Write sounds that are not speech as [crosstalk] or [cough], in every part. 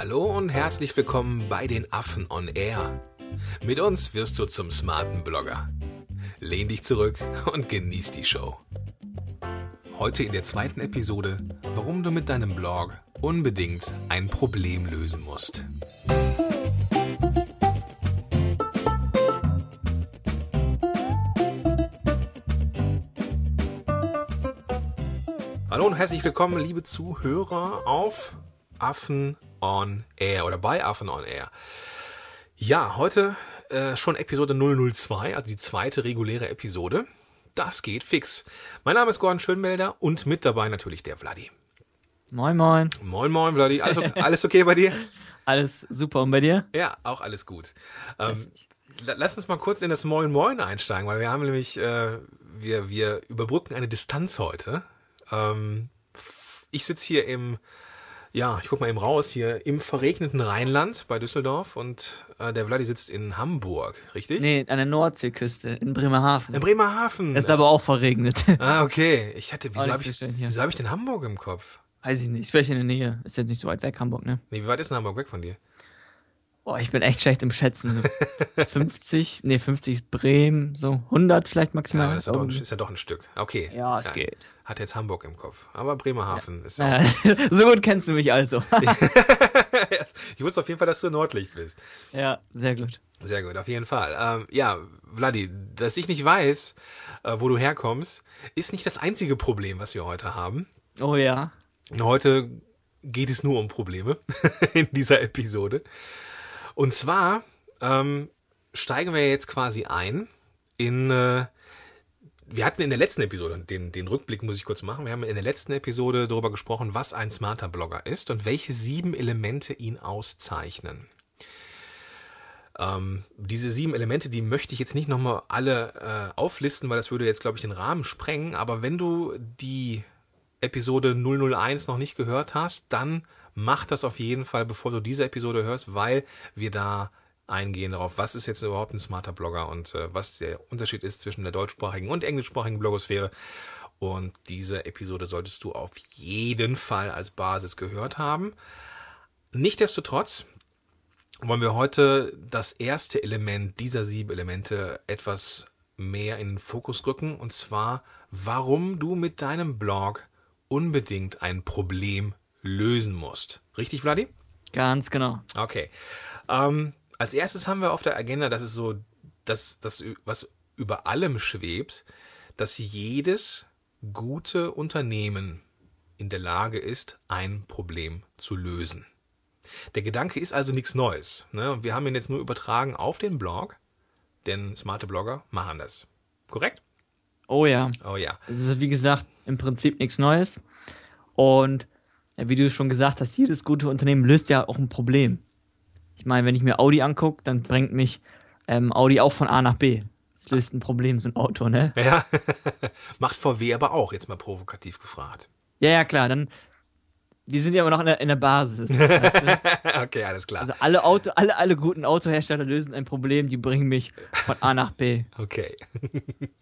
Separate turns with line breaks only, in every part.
Hallo und herzlich willkommen bei den Affen on Air. Mit uns wirst du zum smarten Blogger. Lehn dich zurück und genieß die Show. Heute in der zweiten Episode, warum du mit deinem Blog unbedingt ein Problem lösen musst. Hallo und herzlich willkommen, liebe Zuhörer, auf Affen on Air oder bei Affen on Air. Ja, heute äh, schon Episode 002, also die zweite reguläre Episode. Das geht fix. Mein Name ist Gordon Schönmelder und mit dabei natürlich der Vladi.
Moin, moin.
Moin, moin, Vladi. Alles, okay, [laughs] alles okay bei dir?
Alles super. Und bei dir?
Ja, auch alles gut. Ähm, lass uns mal kurz in das Moin Moin einsteigen, weil wir haben nämlich, äh, wir, wir überbrücken eine Distanz heute. Ähm, ich sitze hier im ja, ich guck mal eben raus hier im verregneten Rheinland bei Düsseldorf und äh, der Vladi sitzt in Hamburg, richtig?
Nee, an der Nordseeküste in Bremerhaven.
In Bremerhaven.
Es ist aber auch verregnet. [laughs]
Ah, okay. Ich hatte, wieso
Oh,
habe ich, wieso hab ich denn Hamburg im Kopf?
Weiß ich nicht. Ist vielleicht in der Nähe. Ist jetzt nicht so weit weg, Hamburg, ne?
Nee, wie weit ist denn Hamburg weg von dir?
Boah, ich bin echt schlecht im Schätzen. So [laughs] 50, nee, 50 ist Bremen, so 100 vielleicht
Ja,
maximal.
aber das ist ja, doch ja doch ein Stück. Okay.
Ja, es geht.
Hat jetzt Hamburg im Kopf. Aber Bremerhaven ist auch. [laughs]
So gut kennst du mich also. [laughs]
ich wusste auf jeden Fall, dass du Nordlicht bist.
ja, sehr gut.
Sehr gut, auf jeden Fall. Ähm, ja, Vladi, dass ich nicht weiß, äh, wo du herkommst, ist nicht das einzige Problem, was wir heute haben.
Oh ja.
Heute geht es nur um Probleme [laughs] in dieser Episode. Und zwar ähm, steigen wir jetzt quasi ein in. Äh, wir hatten in der letzten Episode, den, den Rückblick muss ich kurz machen, wir haben in der letzten Episode darüber gesprochen, was ein smarter Blogger ist und welche sieben Elemente ihn auszeichnen. Ähm, diese sieben Elemente, die möchte ich jetzt nicht nochmal alle äh, auflisten, weil das würde jetzt, glaube ich, den Rahmen sprengen. Aber wenn du die Episode 001 noch nicht gehört hast, dann mach das auf jeden Fall, bevor du diese Episode hörst, weil wir da eingehen darauf, was ist jetzt überhaupt ein smarter Blogger und äh, was der Unterschied ist zwischen der deutschsprachigen und englischsprachigen Blogosphäre. Und diese Episode solltest du auf jeden Fall als Basis gehört haben. Nichtsdestotrotz wollen wir heute das erste Element dieser sieben Elemente etwas mehr in den Fokus rücken, und zwar, warum du mit deinem Blog unbedingt ein Problem lösen musst. Richtig, Vladi?
Ganz genau.
Okay. Ähm, als erstes haben wir auf der Agenda, das ist so, das, das, was über allem schwebt, dass jedes gute Unternehmen in der Lage ist, ein Problem zu lösen. Der Gedanke ist also nichts Neues. Ne? Wir haben ihn jetzt nur übertragen auf den Blog, denn smarte Blogger machen das. Korrekt?
Oh ja.
Oh ja.
Es ist, wie gesagt, im Prinzip nichts Neues. Und wie du schon gesagt hast, jedes gute Unternehmen löst ja auch ein Problem. Ich meine, wenn ich mir Audi angucke, dann bringt mich ähm, Audi auch von A nach B. Das löst ein Problem, so ein Auto, ne?
Ja. [laughs] Macht VW aber auch, jetzt mal provokativ gefragt.
Ja, ja, klar, dann. Die sind ja immer noch in der, in der Basis. weißt du? [laughs]
okay, alles klar.
also alle Auto, alle, alle guten Autohersteller lösen ein Problem, die bringen mich von A nach B.
Okay. [laughs]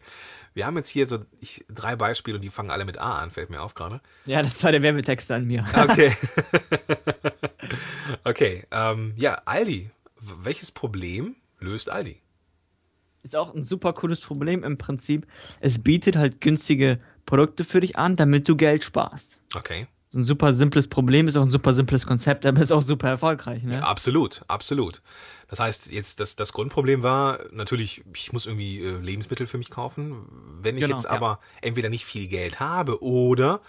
Wir haben jetzt hier so ich, drei Beispiele und die fangen alle mit A an, fällt mir auf gerade.
Ja, das war der Werbetext an mir. [laughs]
Okay. [laughs] okay. Ähm, ja, Aldi. Welches Problem löst Aldi?
Ist auch ein super cooles Problem im Prinzip. Es bietet halt günstige Produkte für dich an, damit du Geld sparst.
Okay.
So ein super simples Problem ist auch ein super simples Konzept, aber ist auch super erfolgreich, ne?
Absolut, absolut. Das heißt, jetzt das, das Grundproblem war natürlich, ich muss irgendwie äh, Lebensmittel für mich kaufen. Wenn ich
Genau,
jetzt
ja.
aber entweder nicht viel Geld habe oder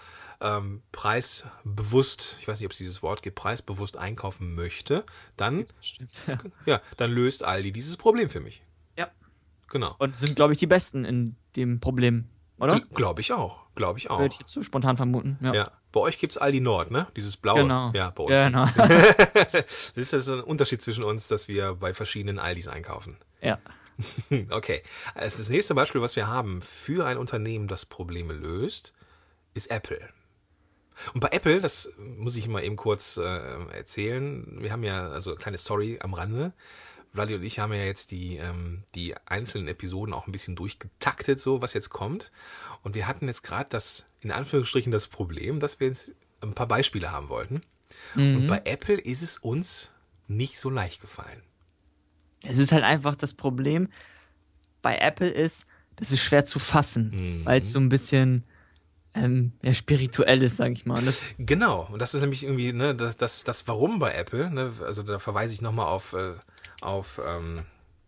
ähm, preisbewusst, ich weiß nicht, ob es dieses Wort gibt, preisbewusst einkaufen möchte, dann,
Stimmt. [laughs]
ja, dann löst Aldi dieses Problem für mich.
ja.
Genau.
Und sind, glaube ich, die Besten in dem Problem, oder?
Glaube ich auch. Glaube ich auch.
Würde ich jetzt so spontan vermuten. Ja.
Ja. Bei euch gibt's Aldi Nord, ne? Dieses blaue.
Genau.
Ja, bei uns.
Genau. [laughs] [laughs]
Das ist ein Unterschied zwischen uns, dass wir bei verschiedenen Aldis einkaufen.
ja. [laughs]
Okay. Also das nächste Beispiel, was wir haben für ein Unternehmen, das Probleme löst, ist Apple. Und bei Apple, das muss ich mal eben kurz äh, erzählen, wir haben ja, also kleine Story am Rande. Vladi und ich haben ja jetzt die, ähm, die einzelnen Episoden auch ein bisschen durchgetaktet, so was jetzt kommt. Und wir hatten jetzt gerade das, in Anführungsstrichen, das Problem, dass wir jetzt ein paar Beispiele haben wollten. Mhm. Und bei Apple ist es uns nicht so leicht gefallen.
Es ist halt einfach das Problem bei Apple ist, das ist schwer zu fassen, mhm. weil es so ein bisschen ähm, ja, spirituell ist, sag ich mal. Das
genau, und das ist nämlich irgendwie ne, das, das, das Warum bei Apple. Ne, also da verweise ich nochmal auf, äh, auf ähm,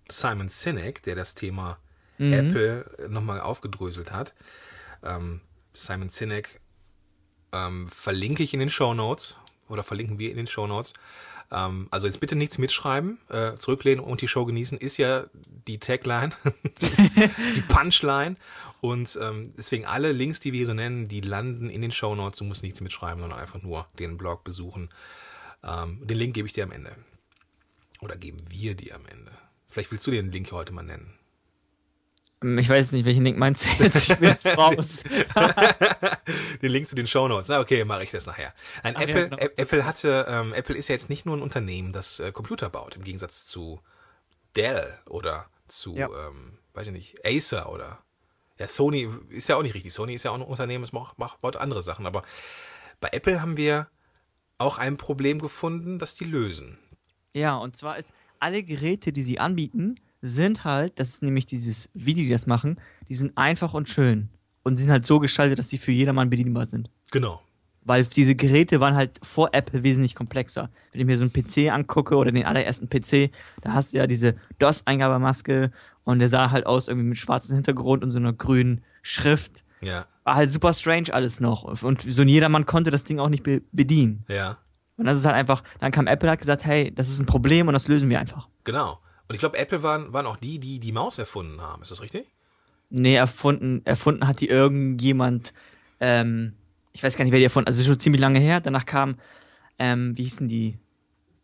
Simon Sinek, der das Thema mhm. Apple nochmal aufgedröselt hat. Ähm, Simon Sinek ähm, verlinke ich in den Show Notes oder verlinken wir in den Show Notes. Ähm, also jetzt bitte nichts mitschreiben, äh, zurücklehnen und die Show genießen, ist ja die Tagline, [laughs] die Punchline. Und ähm, deswegen alle Links, die wir hier so nennen, die landen in den Show Notes. Du musst nichts mitschreiben, sondern einfach nur den Blog besuchen. Ähm, den Link gebe ich dir am Ende. Oder geben wir dir am Ende. Vielleicht willst du den Link heute mal nennen.
Ähm, ich weiß nicht, welchen Link meinst du jetzt? Ich bin jetzt raus. [laughs]
den Link zu den Show Notes. Na, okay, mache ich das nachher. Ein Apple, ja, genau. Apple hatte, ähm, Apple ist ja jetzt nicht nur ein Unternehmen, das äh, Computer baut, im Gegensatz zu Dell oder zu, ja. ähm, weiß ich nicht, Acer oder ja, Sony ist ja auch nicht richtig. Sony ist ja auch ein Unternehmen, das macht, macht, baut andere Sachen. Aber bei Apple haben wir auch ein Problem gefunden, das die lösen.
Ja, und zwar ist alle Geräte, die sie anbieten, sind halt, das ist nämlich dieses, wie die das machen, die sind einfach und schön. Und sind halt so gestaltet, dass sie für jedermann bedienbar sind.
Genau.
Weil diese Geräte waren halt vor Apple wesentlich komplexer. Wenn ich mir so einen PC angucke oder den allerersten PC, da hast du ja diese DOS-Eingabemaske und der sah halt aus irgendwie mit schwarzem Hintergrund und so einer grünen Schrift.
Ja.
War halt super strange alles noch. Und so ein jedermann konnte das Ding auch nicht be bedienen.
Ja.
Und das ist halt einfach, dann kam Apple und hat gesagt, hey, das ist ein Problem und das lösen wir einfach.
Genau. Und ich glaube, Apple waren, waren auch die, die die Maus erfunden haben. Ist das richtig?
Nee, erfunden, erfunden hat die irgendjemand, ähm, ich weiß gar nicht, wer die erfunden hat. Also schon ziemlich lange her. Danach kam, ähm, wie hießen die?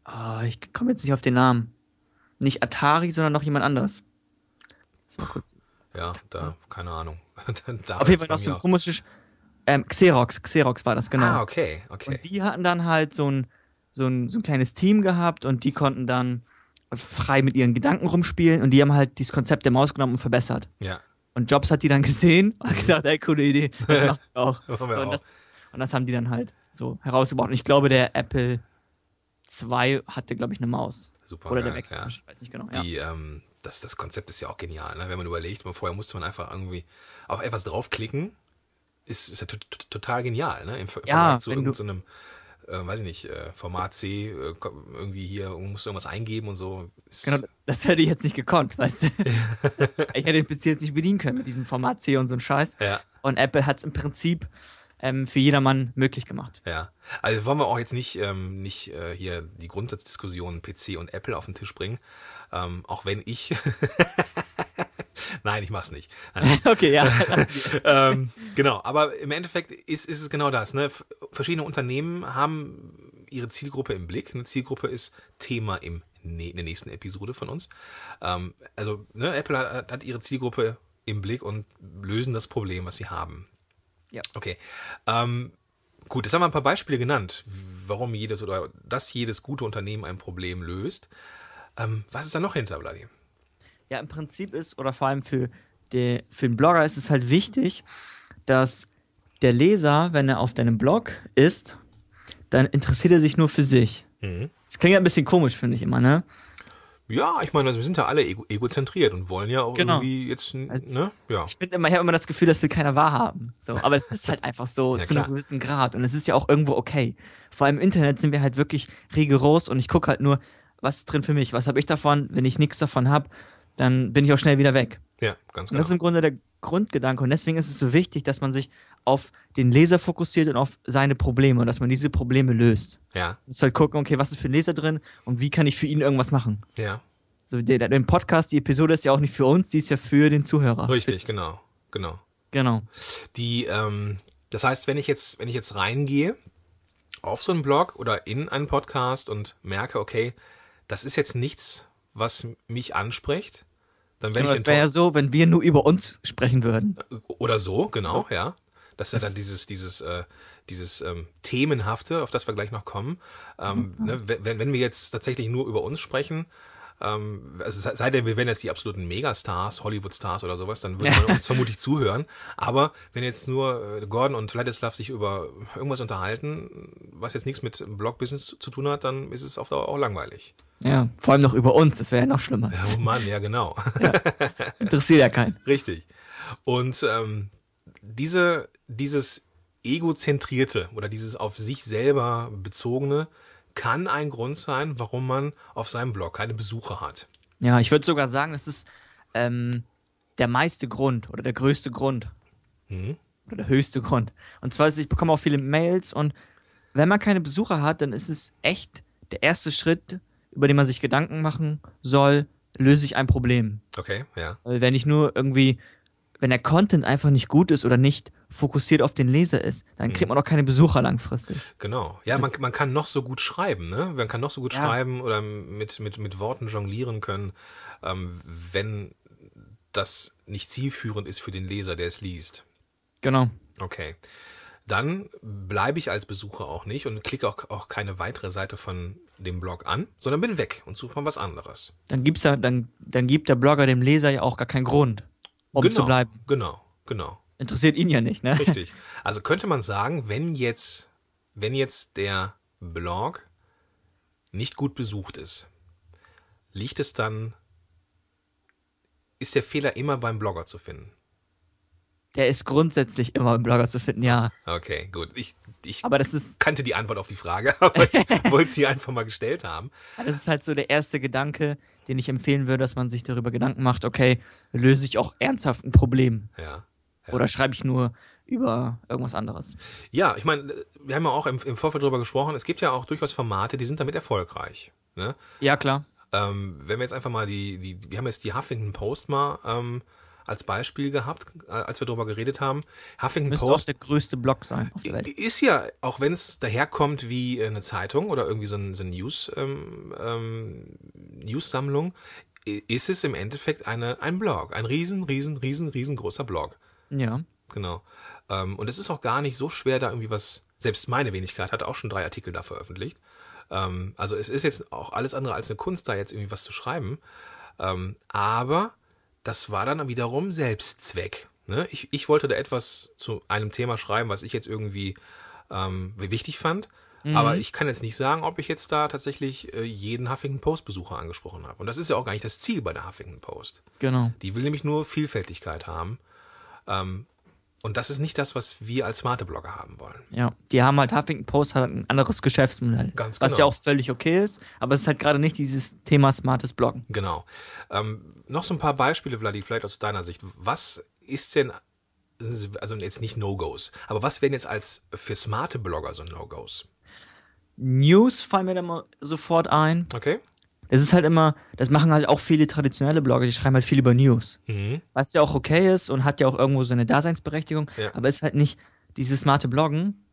Oh, ich komme jetzt nicht auf den Namen. Nicht Atari, sondern noch jemand anderes.
mal kurz. Ja, da, keine Ahnung. [laughs]
auf jeden Fall noch so ein komisches, ähm, Xerox, Xerox war das, genau.
Ah, okay, okay.
Und die hatten dann halt so ein, so ein, so ein kleines Team gehabt und die konnten dann frei mit ihren Gedanken rumspielen und die haben halt dieses Konzept der Maus genommen und verbessert.
Ja.
Und Jobs hat die dann gesehen und mhm. gesagt, ey, coole Idee, [laughs] das macht auch. so, und, das, und das haben die dann halt so herausgebaut. Und ich glaube, der Apple 2 hatte, glaube ich, eine Maus.
Super.
Oder geil, der Mac, ja. ich weiß nicht genau.
Die, ja. ähm, das, das Konzept ist ja auch genial, ne? wenn man überlegt, vorher musste man einfach irgendwie auf etwas draufklicken. Ist, ist ja total genial, ne? Im Vergleich
ja,
zu irgendeinem so äh, weiß ich nicht, äh, Format C, äh, irgendwie hier, musst du irgendwas eingeben und so.
Genau, das hätte ich jetzt nicht gekonnt, weißt du. [laughs] ich hätte den PC jetzt nicht bedienen können mit diesem Format C und so ein Scheiß.
Ja.
Und Apple hat es im Prinzip ähm, für jedermann möglich gemacht.
Ja, also wollen wir auch jetzt nicht, ähm, nicht äh, hier die Grundsatzdiskussion PC und Apple auf den Tisch bringen, ähm, auch wenn ich [laughs] Nein, ich mach's nicht. [laughs]
okay, ja. [laughs]
ähm, genau, aber im Endeffekt ist, ist es genau das. Ne? Verschiedene Unternehmen haben ihre Zielgruppe im Blick. Eine Zielgruppe ist Thema im, in der nächsten Episode von uns. Ähm, also ne, Apple hat, hat ihre Zielgruppe im Blick und lösen das Problem, was sie haben.
Ja.
Okay. Ähm, gut, jetzt haben wir ein paar Beispiele genannt, warum jedes oder dass jedes gute Unternehmen ein Problem löst. Ähm, was ist da noch hinter, Vladi?
Ja, im Prinzip ist, oder vor allem für, die, für den Blogger ist es halt wichtig, dass der Leser, wenn er auf deinem Blog ist, dann interessiert er sich nur für sich. Mhm. Das klingt ja ein bisschen komisch, finde ich immer, ne?
Ja, ich meine, also wir sind ja alle ego egozentriert und wollen ja auch genau. irgendwie jetzt, ne? Ja.
Ich finde immer, ich habe immer das Gefühl, das will keiner wahrhaben. So, aber es ist halt einfach so [laughs] ja, zu einem gewissen Grad und es ist ja auch irgendwo okay. Vor allem im Internet sind wir halt wirklich rigoros und ich gucke halt nur, was ist drin für mich, was habe ich davon, wenn ich nichts davon habe, dann bin ich auch schnell wieder weg.
Ja, ganz
genau. Und das ist im Grunde der Grundgedanke. Und deswegen ist es so wichtig, dass man sich auf den Leser fokussiert und auf seine Probleme und dass man diese Probleme löst.
Ja.
Muss halt gucken, okay, was ist für ein Leser drin und wie kann ich für ihn irgendwas machen.
Ja.
So, der, der Podcast, die Episode ist ja auch nicht für uns, die ist ja für den Zuhörer.
Richtig, genau. Genau.
Genau.
Die, ähm, das heißt, wenn ich jetzt, wenn ich jetzt reingehe auf so einen Blog oder in einen Podcast und merke, okay, das ist jetzt nichts, was mich anspricht, dann werde ich
den. Das wäre ja so, wenn wir nur über uns sprechen würden.
Oder so, genau, ja. Das ist ja dann dieses, dieses, äh, dieses ähm, Themenhafte, auf das wir gleich noch kommen. Ähm, mhm. ne, wenn, wenn wir jetzt tatsächlich nur über uns sprechen, Ähm, also sei denn, wir wären jetzt die absoluten Megastars, Hollywood-Stars oder sowas, dann würde man uns vermutlich zuhören. Aber wenn jetzt nur äh, Gordon und Vladislav sich über irgendwas unterhalten, was jetzt nichts mit Blog-Business zu tun hat, dann ist es auf Dauer auch langweilig.
Ja, vor allem noch über uns, das wäre ja noch schlimmer.
Ja, oh Mann, ja genau.
Interessiert ja keinen.
Richtig. Und ähm, diese, dieses egozentrierte oder dieses auf sich selber bezogene kann ein Grund sein, warum man auf seinem Blog keine Besucher hat.
Ja, ich würde sogar sagen, das ist ähm, der meiste Grund oder der größte Grund.
Mhm.
Oder der höchste Grund. Und zwar ist, ich bekomme auch viele Mails und wenn man keine Besucher hat, dann ist es echt der erste Schritt, über den man sich Gedanken machen soll, löse ich ein Problem.
Okay, ja.
Weil wenn ich nur irgendwie, wenn der Content einfach nicht gut ist oder nicht fokussiert auf den Leser ist, dann kriegt man auch keine Besucher langfristig.
Genau. Ja, man, man kann noch so gut schreiben, ne? Man kann noch so gut
Ja.
schreiben oder mit, mit, mit Worten jonglieren können, ähm, wenn das nicht zielführend ist für den Leser, der es liest.
Genau.
Okay. Dann bleibe ich als Besucher auch nicht und klicke auch, auch keine weitere Seite von dem Blog an, sondern bin weg und suche mal was anderes.
Dann gibt's ja, dann, dann gibt der Blogger dem Leser ja auch gar keinen Grund, um
genau,
zu bleiben.
Genau, genau.
Interessiert ihn ja nicht, ne?
Richtig. [laughs] Also könnte man sagen, wenn jetzt, wenn jetzt der Blog nicht gut besucht ist, liegt es dann, ist der Fehler immer beim Blogger zu finden?
Der ist grundsätzlich immer im Blogger zu finden, ja.
Okay, gut. Ich, ich
Aber das ist,
kannte die Antwort auf die Frage, [laughs] aber ich [laughs] wollte sie einfach mal gestellt haben.
das ist halt so der erste Gedanke, den ich empfehlen würde, dass man sich darüber Gedanken macht, okay, löse ich auch ernsthaft ein Problem?
Ja.
Oder schreibe ich nur über irgendwas anderes?
Ja, ich meine, wir haben ja auch im, im Vorfeld darüber gesprochen, es gibt ja auch durchaus Formate, die sind damit erfolgreich. Ne?
Ja, klar.
Ähm, wenn wir jetzt einfach mal die, die, wir haben jetzt die Huffington Post mal ähm, als Beispiel gehabt, äh, als wir darüber geredet haben. Huffington
Müsste auch
Post
der größte Blog sein
ist ja, auch wenn es daherkommt wie eine Zeitung oder irgendwie so, ein, so eine News, ähm, ähm, News-Sammlung, ist es im Endeffekt eine, ein Blog. Ein riesen, riesen, riesen, riesengroßer Blog.
Ja.
Genau. Ähm, und es ist auch gar nicht so schwer, da irgendwie was, selbst meine Wenigkeit hat auch schon drei Artikel da veröffentlicht. Ähm, also es ist jetzt auch alles andere als eine Kunst, da jetzt irgendwie was zu schreiben. Ähm, aber das war dann wiederum Selbstzweck. Ne? Ich, ich wollte da etwas zu einem Thema schreiben, was ich jetzt irgendwie ähm, wichtig fand. Aber ich kann jetzt nicht sagen, ob ich jetzt da tatsächlich äh, jeden Huffington Post Besucher angesprochen habe. Und das ist ja auch gar nicht das Ziel bei der Huffington Post.
Genau.
Die will nämlich nur Vielfältigkeit haben. Ähm, und das ist nicht das, was wir als smarte Blogger haben wollen.
Ja. Die haben halt, Huffington Post hat ein anderes Geschäftsmodell.
Ganz
Was
genau.
ja auch völlig okay ist, aber es ist halt gerade nicht dieses Thema smartes Bloggen.
Genau. Ähm, noch so ein paar Beispiele, Vladi, vielleicht aus deiner Sicht. Was ist denn, also jetzt nicht No-Gos, aber was wären jetzt als für smarte Blogger so No-Gos?
News fallen mir da mal sofort ein.
Okay?
Es ist halt immer, das machen halt auch viele traditionelle Blogger, die schreiben halt viel über News.
Mhm.
Was ja auch okay ist und hat ja auch irgendwo seine Daseinsberechtigung,
Ja.
aber ist halt nicht dieses smarte Bloggen.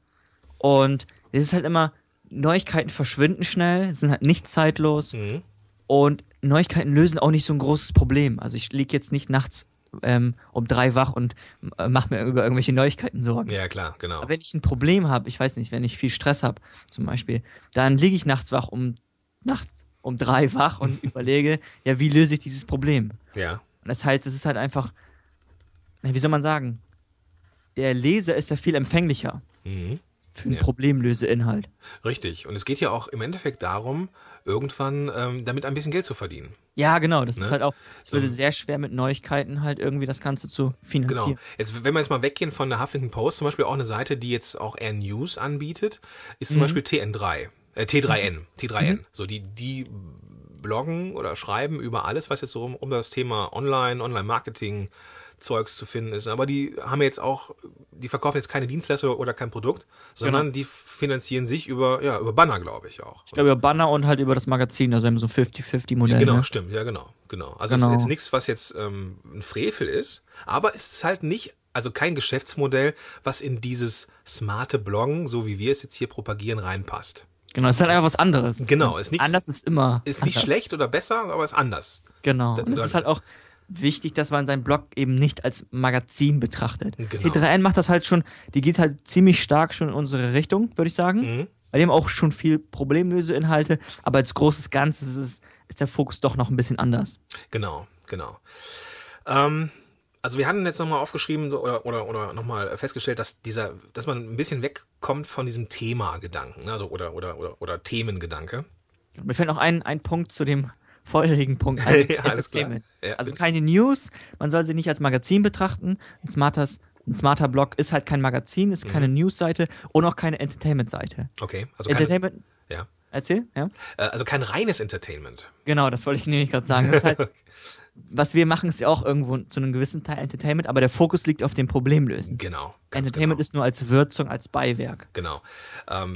Und es ist halt immer, Neuigkeiten verschwinden schnell, sind halt nicht zeitlos
Mhm.
und Neuigkeiten lösen auch nicht so ein großes Problem. Also ich liege jetzt nicht nachts ähm, um drei wach und äh, mache mir über irgendwelche Neuigkeiten Sorgen.
Ja, klar, genau.
Aber wenn ich ein Problem habe, ich weiß nicht, wenn ich viel Stress habe, zum Beispiel, dann liege ich nachts wach um nachts um drei wach und [laughs] überlege, ja, wie löse ich dieses Problem?
Ja.
Und das heißt, es ist halt einfach, na, wie soll man sagen, der Leser ist ja viel empfänglicher
Mhm.
für einen
Ja.
Problemlöseinhalt.
Richtig. Und es geht ja auch im Endeffekt darum, irgendwann ähm, damit ein bisschen Geld zu verdienen.
Ja, genau, das
Ne?
ist halt auch, es
So.
würde sehr schwer mit Neuigkeiten halt irgendwie das Ganze zu
Genau.
finanzieren.
Jetzt, wenn wir jetzt mal weggehen von der Huffington Post, zum Beispiel auch eine Seite, die jetzt auch eher News anbietet, ist
Mhm.
zum Beispiel TN3, äh, T3N, T3N. So, die, die bloggen oder schreiben über alles, was jetzt so um, um das Thema Online, Online-Marketing, Zeugs zu finden ist. Aber die haben jetzt auch, die verkaufen jetzt keine Dienstleister oder kein Produkt, sondern die finanzieren sich über, ja, über Banner, glaube ich auch.
Ich glaube über Banner und halt über das Magazin, also haben so ein 50-50-Modell.
Genau,
ne?
stimmt, ja, genau, genau. Also
Genau.
es ist jetzt nichts, was jetzt ähm, ein Frevel ist, aber es ist halt nicht, also kein Geschäftsmodell, was in dieses smarte Bloggen, so wie wir es jetzt hier propagieren, reinpasst.
Genau, das ist halt einfach was anderes.
Genau, ist nichts-
Anders ist immer.
Ist nicht
anders.
schlecht oder besser, aber ist anders.
Genau. Und es ist halt auch wichtig, dass man seinen Blog eben nicht als Magazin betrachtet.
Genau.
T3N macht das halt schon, die geht halt ziemlich stark schon in unsere Richtung, würde ich sagen.
Mhm.
weil die haben auch schon viel Problemlöseinhalte, aber als großes Ganzes ist, ist der Fokus doch noch ein bisschen anders.
Genau, genau. Ähm, also wir hatten jetzt nochmal aufgeschrieben so, oder, oder, oder nochmal festgestellt, dass dieser, dass man ein bisschen wegkommt von diesem Thema-Gedanken, ne? also, oder, oder, oder, oder Themengedanke.
Mir fällt noch ein, ein Punkt zu dem vorherigen Punkt. [laughs] Also
Ja, alles klar. Ja,
also keine News, man soll sie nicht als Magazin betrachten. Ein, smartes, ein smarter Blog ist halt kein Magazin, ist
Mhm.
keine News-Seite und auch keine Entertainment-Seite.
Okay, also keine,
Entertainment,
ja.
erzähl, ja?
Äh, also kein reines Entertainment.
Genau, das wollte ich nämlich gerade sagen. Das ist halt, [laughs] was wir machen, ist ja auch irgendwo zu einem gewissen Teil Entertainment, aber der Fokus liegt auf dem Problemlösen.
Genau.
Entertainment
genau.
ist nur als Würzung, als Beiwerk.
Genau. Ähm,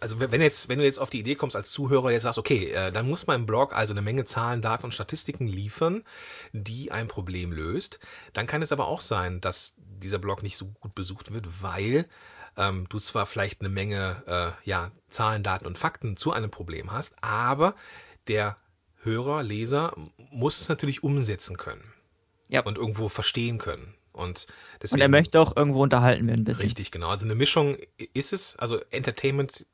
also wenn jetzt, wenn du jetzt auf die Idee kommst als Zuhörer, jetzt sagst, okay, äh, dann muss mein Blog also eine Menge Zahlen, Daten und Statistiken liefern, die ein Problem löst, dann kann es aber auch sein, dass dieser Blog nicht so gut besucht wird, weil ähm, du zwar vielleicht eine Menge äh, ja, Zahlen, Daten und Fakten zu einem Problem hast, aber der Hörer, Leser muss es natürlich umsetzen können
Ja.
und irgendwo verstehen können. Und
Und
deswegen
er möchte auch irgendwo unterhalten werden, ein bisschen.
Richtig, genau. Also eine Mischung ist es. Also Entertainment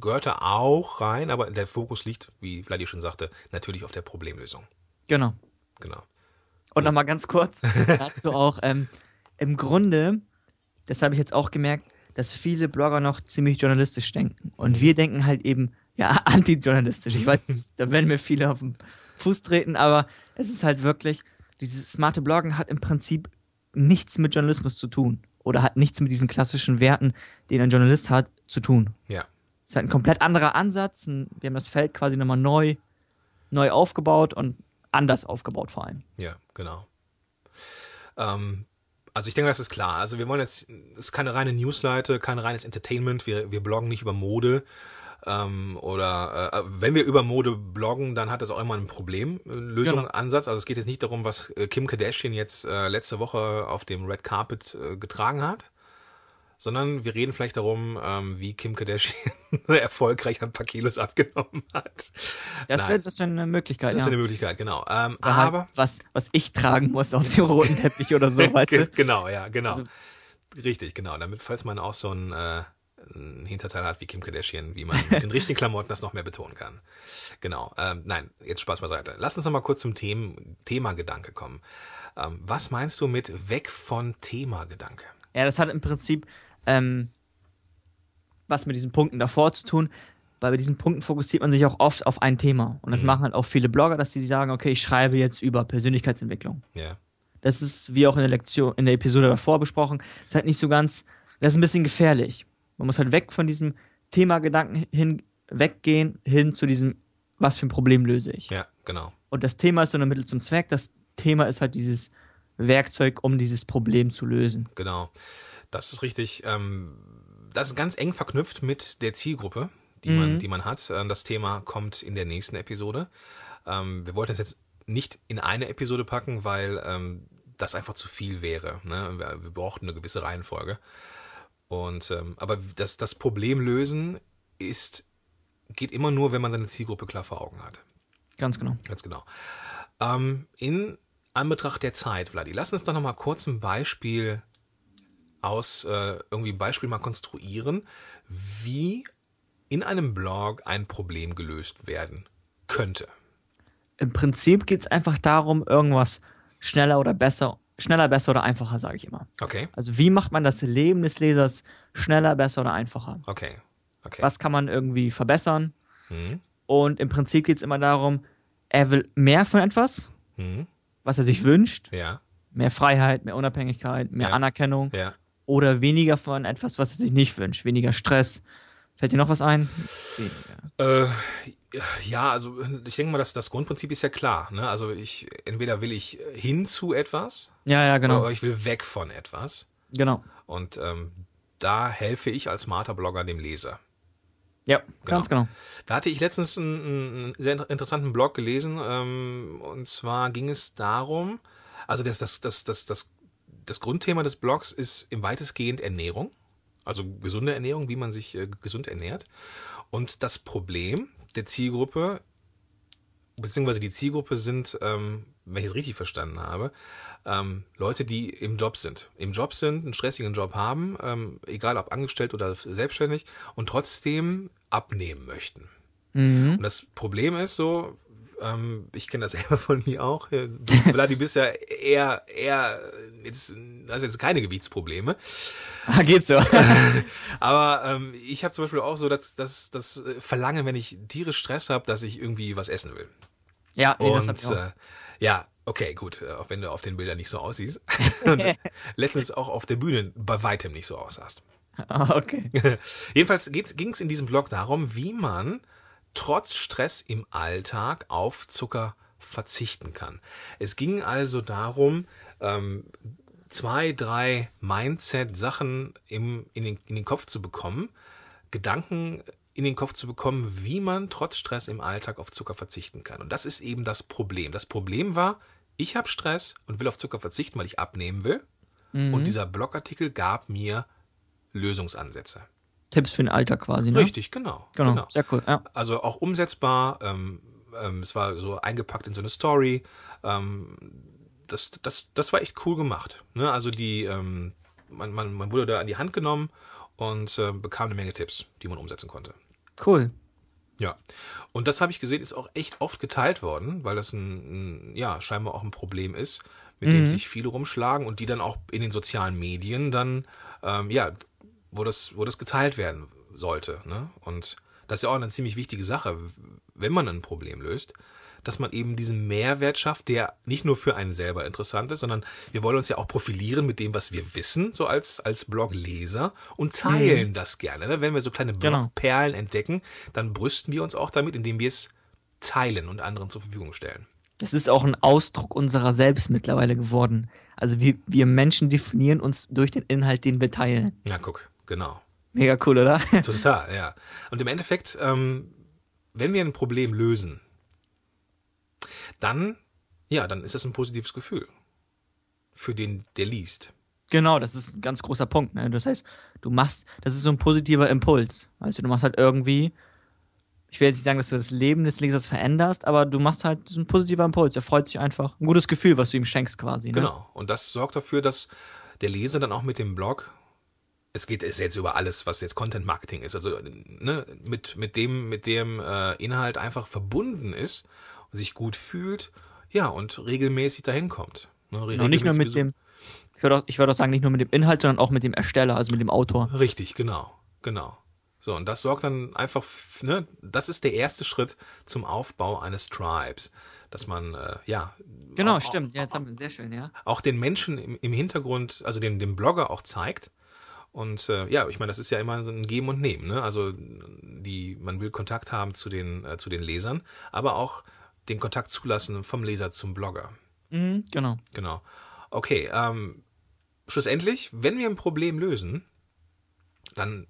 gehört da auch rein, aber der Fokus liegt, wie Vladi schon sagte, natürlich auf der Problemlösung.
Genau.
Genau.
Und nochmal ganz kurz [laughs] dazu auch, ähm, im Grunde, das habe ich jetzt auch gemerkt, dass viele Blogger noch ziemlich journalistisch denken. Und wir denken halt eben, ja, [laughs] anti-journalistisch. Ich weiß, da werden mir viele auf den Fuß treten, aber es ist halt wirklich, dieses smarte Bloggen hat im Prinzip nichts mit Journalismus zu tun. Oder hat nichts mit diesen klassischen Werten, den ein Journalist hat, zu tun.
Ja.
Es ist halt ein komplett anderer Ansatz. Ein, wir haben das Feld quasi nochmal neu, neu aufgebaut und anders aufgebaut vor allem.
Ja, genau. Ähm, also ich denke, das ist klar. Also wir wollen jetzt, es ist keine reine Newsseite, kein reines Entertainment. Wir, wir bloggen nicht über Mode. Ähm, oder äh, wenn wir über Mode bloggen, dann hat das auch immer ein Problemlösung,
Genau.
Ansatz. Also es geht jetzt nicht darum, was äh, Kim Kardashian jetzt äh, letzte Woche auf dem Red Carpet äh, getragen hat, sondern wir reden vielleicht darum, ähm, wie Kim Kardashian [laughs] erfolgreich ein paar Kilos abgenommen hat.
Das wäre das wär eine Möglichkeit,
das ist
ja.
eine Möglichkeit, genau. Ähm,
halt
aber
was, was ich tragen muss auf dem roten Teppich oder so, [laughs] weißt du?
Genau, ja, genau.
Also-
Richtig, genau. Damit, falls man auch so ein, äh, ein Hinterteil hat wie Kim Kardashian, wie man mit den richtigen Klamotten das noch mehr betonen kann. Genau. Ähm, nein, jetzt Spaß beiseite. Lass uns noch mal kurz zum Themen, Thema-Gedanke kommen. Ähm, was meinst du mit weg von Thema-Gedanke?
Ja, das hat im Prinzip ähm, was mit diesen Punkten davor zu tun, weil bei diesen Punkten fokussiert man sich auch oft auf ein Thema. Und das
Mhm.
machen halt auch viele Blogger, dass sie sagen, okay, ich schreibe jetzt über Persönlichkeitsentwicklung.
Ja,
Das ist, wie auch in der Lektion, in der Episode davor besprochen, ist halt nicht so ganz, das ist ein bisschen gefährlich. Man muss halt weg von diesem Thema-Gedanken hin, weggehen, hin zu diesem, was für ein Problem löse ich.
ja, genau.
Und das Thema ist so ein Mittel zum Zweck. Das Thema ist halt dieses Werkzeug, um dieses Problem zu lösen.
Genau. Das ist richtig. Ähm, das ist ganz eng verknüpft mit der Zielgruppe, die man, die man hat. Ähm, Das Thema kommt in der nächsten Episode. Ähm, wir wollten es jetzt nicht in eine Episode packen, weil ähm, das einfach zu viel wäre. Ne? Wir, wir brauchten eine gewisse Reihenfolge. Und ähm, aber das, das Problem lösen ist geht immer nur, wenn man seine Zielgruppe klar vor Augen hat.
Ganz genau.
Ganz genau. Ähm, in Anbetracht der Zeit, Vladi, lass uns doch noch mal kurz ein Beispiel aus, äh, irgendwie ein Beispiel mal konstruieren, wie in einem Blog ein Problem gelöst werden könnte.
Im Prinzip geht es einfach darum, irgendwas schneller oder besser, schneller, besser oder einfacher, sage ich immer.
Okay,
Also wie macht man das Leben des Lesers schneller, besser oder einfacher?
okay, okay.
Was kann man irgendwie verbessern?
Hm,
Und im Prinzip geht es immer darum, er will mehr von etwas,
hm,
was er sich wünscht.
ja,
Mehr Freiheit, mehr Unabhängigkeit, mehr
Ja.
Anerkennung.
ja.
Oder weniger von etwas, was er sich nicht wünscht. Weniger Stress. Fällt dir noch was ein? Weniger.
Äh, ja, also ich denke mal, dass das Grundprinzip ist ja klar. Ne? Also ich entweder will ich hin zu etwas
Ja, ja, genau.
oder ich will weg von etwas.
Genau.
Und ähm, da helfe ich als smarter Blogger dem Leser.
Ja, ganz genau.
Da hatte ich letztens einen, einen sehr inter- interessanten Blog gelesen. Ähm, und zwar ging es darum, also das, das, das, das, das, das Grundthema des Blogs ist im weitestgehend Ernährung. Also gesunde Ernährung, wie man sich äh, gesund ernährt. Und das Problem der Zielgruppe beziehungsweise die Zielgruppe sind, ähm, wenn ich es richtig verstanden habe, ähm, Leute, die im Job sind. Im Job sind, einen stressigen Job haben, ähm, egal ob angestellt oder selbstständig, und trotzdem abnehmen möchten.
Mhm.
Und das Problem ist so, ähm, ich kenne das [laughs] selber von mir auch. äh, Du, Vladi, bist ja eher, eher, jetzt, hast jetzt keine Gewichtsprobleme.
Ah, [laughs] geht so. [laughs]
Aber ähm, ich habe zum Beispiel auch so das, das, das Verlangen, wenn ich tierisch Stress habe, dass ich irgendwie was essen will.
ja, nee, das hab
Und
ich auch.
äh, ja, okay, gut, äh, auch wenn du auf den Bildern nicht so aussiehst. [laughs] Und letztens auch auf der Bühne bei weitem nicht so aussahst.
Ah, okay.
Jedenfalls ging es in diesem Blog darum, wie man trotz Stress im Alltag auf Zucker verzichten kann. Es ging also darum, ähm, zwei, drei Mindset-Sachen im, in, den, in den Kopf zu bekommen, Gedanken in den Kopf zu bekommen, wie man trotz Stress im Alltag auf Zucker verzichten kann. Und das ist eben das Problem. Das Problem war, ich habe Stress und will auf Zucker verzichten, weil ich abnehmen will. Und dieser Blogartikel gab mir Lösungsansätze.
Tipps für den Alltag quasi, ne?
Richtig, genau.
Genau. Sehr cool. Ja.
Also auch umsetzbar. Ähm, ähm, es war so eingepackt in so eine Story. Ähm, das, das, das war echt cool gemacht. Ne? Also die, ähm, man, man, man wurde da an die Hand genommen und äh, bekam eine Menge Tipps, die man umsetzen konnte.
Cool.
Ja. Und das habe ich gesehen, ist auch echt oft geteilt worden, weil das ein, ein ja, scheinbar auch ein Problem ist, mit dem sich viele rumschlagen und die dann auch in den sozialen Medien dann, ähm, ja, wo das, wo das geteilt werden sollte. Ne? Und das ist ja auch eine ziemlich wichtige Sache, wenn man ein Problem löst, dass man eben diesen Mehrwert schafft, der nicht nur für einen selber interessant ist, sondern wir wollen uns ja auch profilieren mit dem, was wir wissen, so als, als Blogleser und teilen das gerne. Ne? Wenn wir so kleine
Genau.
Blogperlen entdecken, dann brüsten wir uns auch damit, indem wir es teilen und anderen zur Verfügung stellen.
Das ist auch ein Ausdruck unserer selbst mittlerweile geworden. Also wir, wir Menschen definieren uns durch den Inhalt, den wir teilen.
Na guck, genau.
Mega cool, oder?
Total, ja. Und im Endeffekt, ähm, wenn wir ein Problem lösen, dann, ja, dann ist das ein positives Gefühl für den, der liest.
Genau, das ist ein ganz großer Punkt. Ne? Das heißt, du machst, das ist so ein positiver Impuls. Weißt du, du machst halt irgendwie, ich will jetzt nicht sagen, dass du das Leben des Lesers veränderst, aber du machst halt so ein positiver Impuls. Er freut sich einfach. Ein gutes Gefühl, was du ihm schenkst quasi. Ne?
Genau. Und das sorgt dafür, dass der Leser dann auch mit dem Blog, es geht jetzt über alles, was jetzt Content Marketing ist, also ne, mit, mit dem, mit dem äh, Inhalt einfach verbunden ist, sich gut fühlt, ja, und regelmäßig dahin kommt. Ne,
Genau, nicht nur mit
Besuch-
dem, ich würde auch, ich würd auch sagen, nicht nur mit dem Inhalt, sondern auch mit dem Ersteller, also mit dem Autor.
Richtig, genau, genau. So, und das sorgt dann einfach, ne, das ist der erste Schritt zum Aufbau eines Tribes, dass man, äh, ja,
Genau,
auch,
stimmt. Ja, jetzt haben wir sehr schön, ja.
auch den Menschen im, im Hintergrund, also dem, dem Blogger auch zeigt. Und äh, ja, ich meine, das ist ja immer so ein Geben und Nehmen. Ne? Also die, man will Kontakt haben zu den, äh, zu den Lesern, aber auch den Kontakt zulassen vom Leser zum Blogger.
Mhm, genau.
Genau. Okay, ähm, schlussendlich, wenn wir ein Problem lösen, dann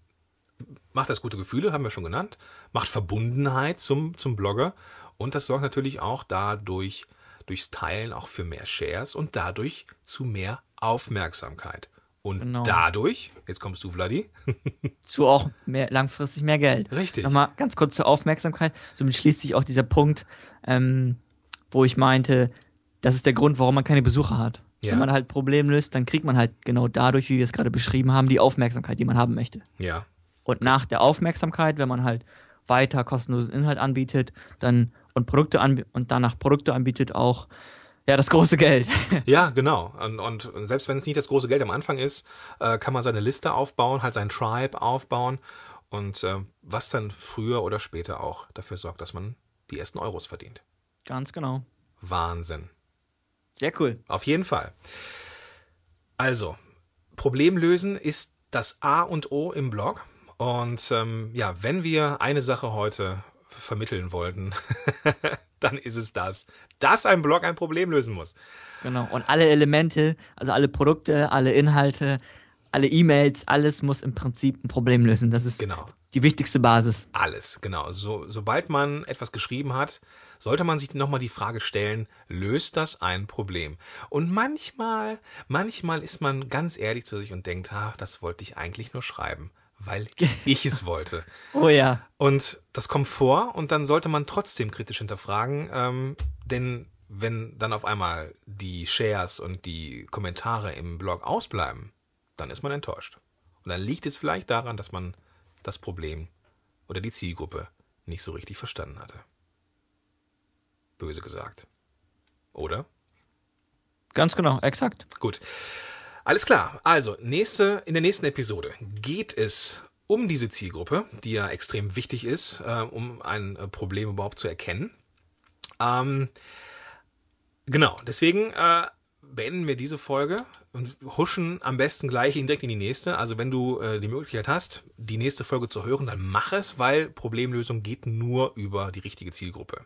macht das gute Gefühle, haben wir schon genannt, macht Verbundenheit zum, zum Blogger und das sorgt natürlich auch dadurch, durchs Teilen auch für mehr Shares und dadurch zu mehr Aufmerksamkeit. Und
Genau.
dadurch, jetzt kommst du, Vladi, [laughs]
Zu auch mehr, langfristig mehr Geld.
Richtig.
Nochmal ganz kurz zur Aufmerksamkeit. Somit schließt sich auch dieser Punkt, ähm, wo ich meinte, das ist der Grund, warum man keine Besucher hat.
Ja.
Wenn man halt Problem löst, dann kriegt man halt genau dadurch, wie wir es gerade beschrieben haben, die Aufmerksamkeit, die man haben möchte.
ja,
Und nach der Aufmerksamkeit, wenn man halt weiter kostenlosen Inhalt anbietet, dann und Produkte anb und danach Produkte anbietet, auch ja das große Geld. [laughs]
Ja, genau. Und, und selbst wenn es nicht das große Geld am Anfang ist, äh, kann man seine Liste aufbauen, halt sein Tribe aufbauen und äh, was dann früher oder später auch dafür sorgt, dass man die ersten Euros verdient.
Ganz genau.
Wahnsinn.
Sehr cool.
Auf jeden Fall. Also, Problem lösen ist das A und O im Blog. Und ähm, ja, wenn wir eine Sache heute vermitteln wollten, [laughs] dann ist es das, dass ein Blog ein Problem lösen muss.
Genau. Und alle Elemente, also alle Produkte, alle Inhalte, alle E-Mails, alles muss im Prinzip ein Problem lösen. Das ist
Genau.
Die wichtigste Basis.
Alles, genau. So, sobald man etwas geschrieben hat, sollte man sich nochmal die Frage stellen, löst das ein Problem? Und manchmal, manchmal ist man ganz ehrlich zu sich und denkt, ach, das wollte ich eigentlich nur schreiben. weil [laughs] ich es wollte.
Oh ja.
Und das kommt vor und dann sollte man trotzdem kritisch hinterfragen, ähm, denn wenn dann auf einmal die Shares und die Kommentare im Blog ausbleiben, dann ist man enttäuscht. Und dann liegt es vielleicht daran, dass man das Problem oder die Zielgruppe nicht so richtig verstanden hatte. Böse gesagt. Oder?
Ganz genau, exakt.
Gut. Alles klar. Also, nächste, in der nächsten Episode geht es um diese Zielgruppe, die ja extrem wichtig ist, äh, um ein äh, Problem überhaupt zu erkennen. Ähm, genau, deswegen äh, beenden wir diese Folge und huschen am besten gleich direkt in die nächste. Also wenn du äh, die Möglichkeit hast, die nächste Folge zu hören, dann mach es, weil Problemlösung geht nur über die richtige Zielgruppe.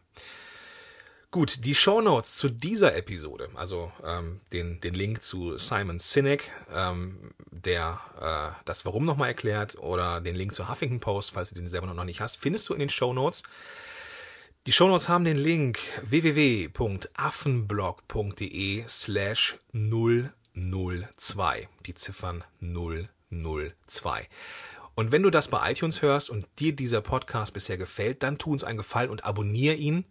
Gut, die Show Notes zu dieser Episode, also ähm, den, den Link zu Simon Sinek, ähm, der äh, das Warum nochmal erklärt, oder den Link zu Huffington Post, falls du den selber noch nicht hast, findest du in den Show Notes. Die Show Notes haben den Link www.affenblog.de slash 002, die Ziffern 002. Und wenn du das bei iTunes hörst und dir dieser Podcast bisher gefällt, dann tu uns einen Gefallen und abonniere ihn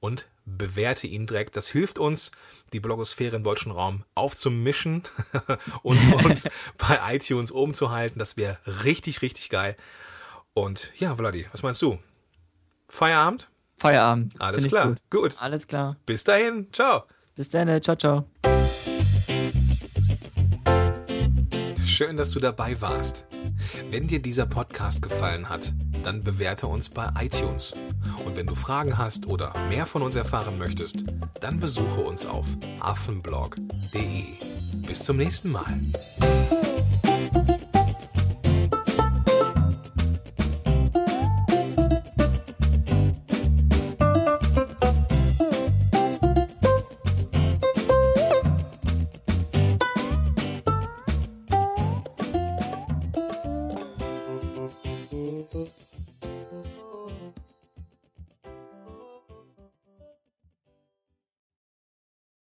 und bewerte ihn direkt. Das hilft uns, die Blogosphäre im deutschen Raum aufzumischen [laughs] und [laughs] uns bei iTunes oben zu halten. Das wäre richtig, richtig geil. Und ja, Vladi, was meinst du? Feierabend?
Feierabend.
Alles klar. Gut.
gut. Alles klar.
Bis dahin. Ciao.
Bis dann. Ciao, ciao.
Schön, dass du dabei warst. Wenn dir dieser Podcast gefallen hat, dann bewerte uns bei iTunes. Und wenn du Fragen hast oder mehr von uns erfahren möchtest, dann besuche uns auf affenblog.de. Bis zum nächsten Mal.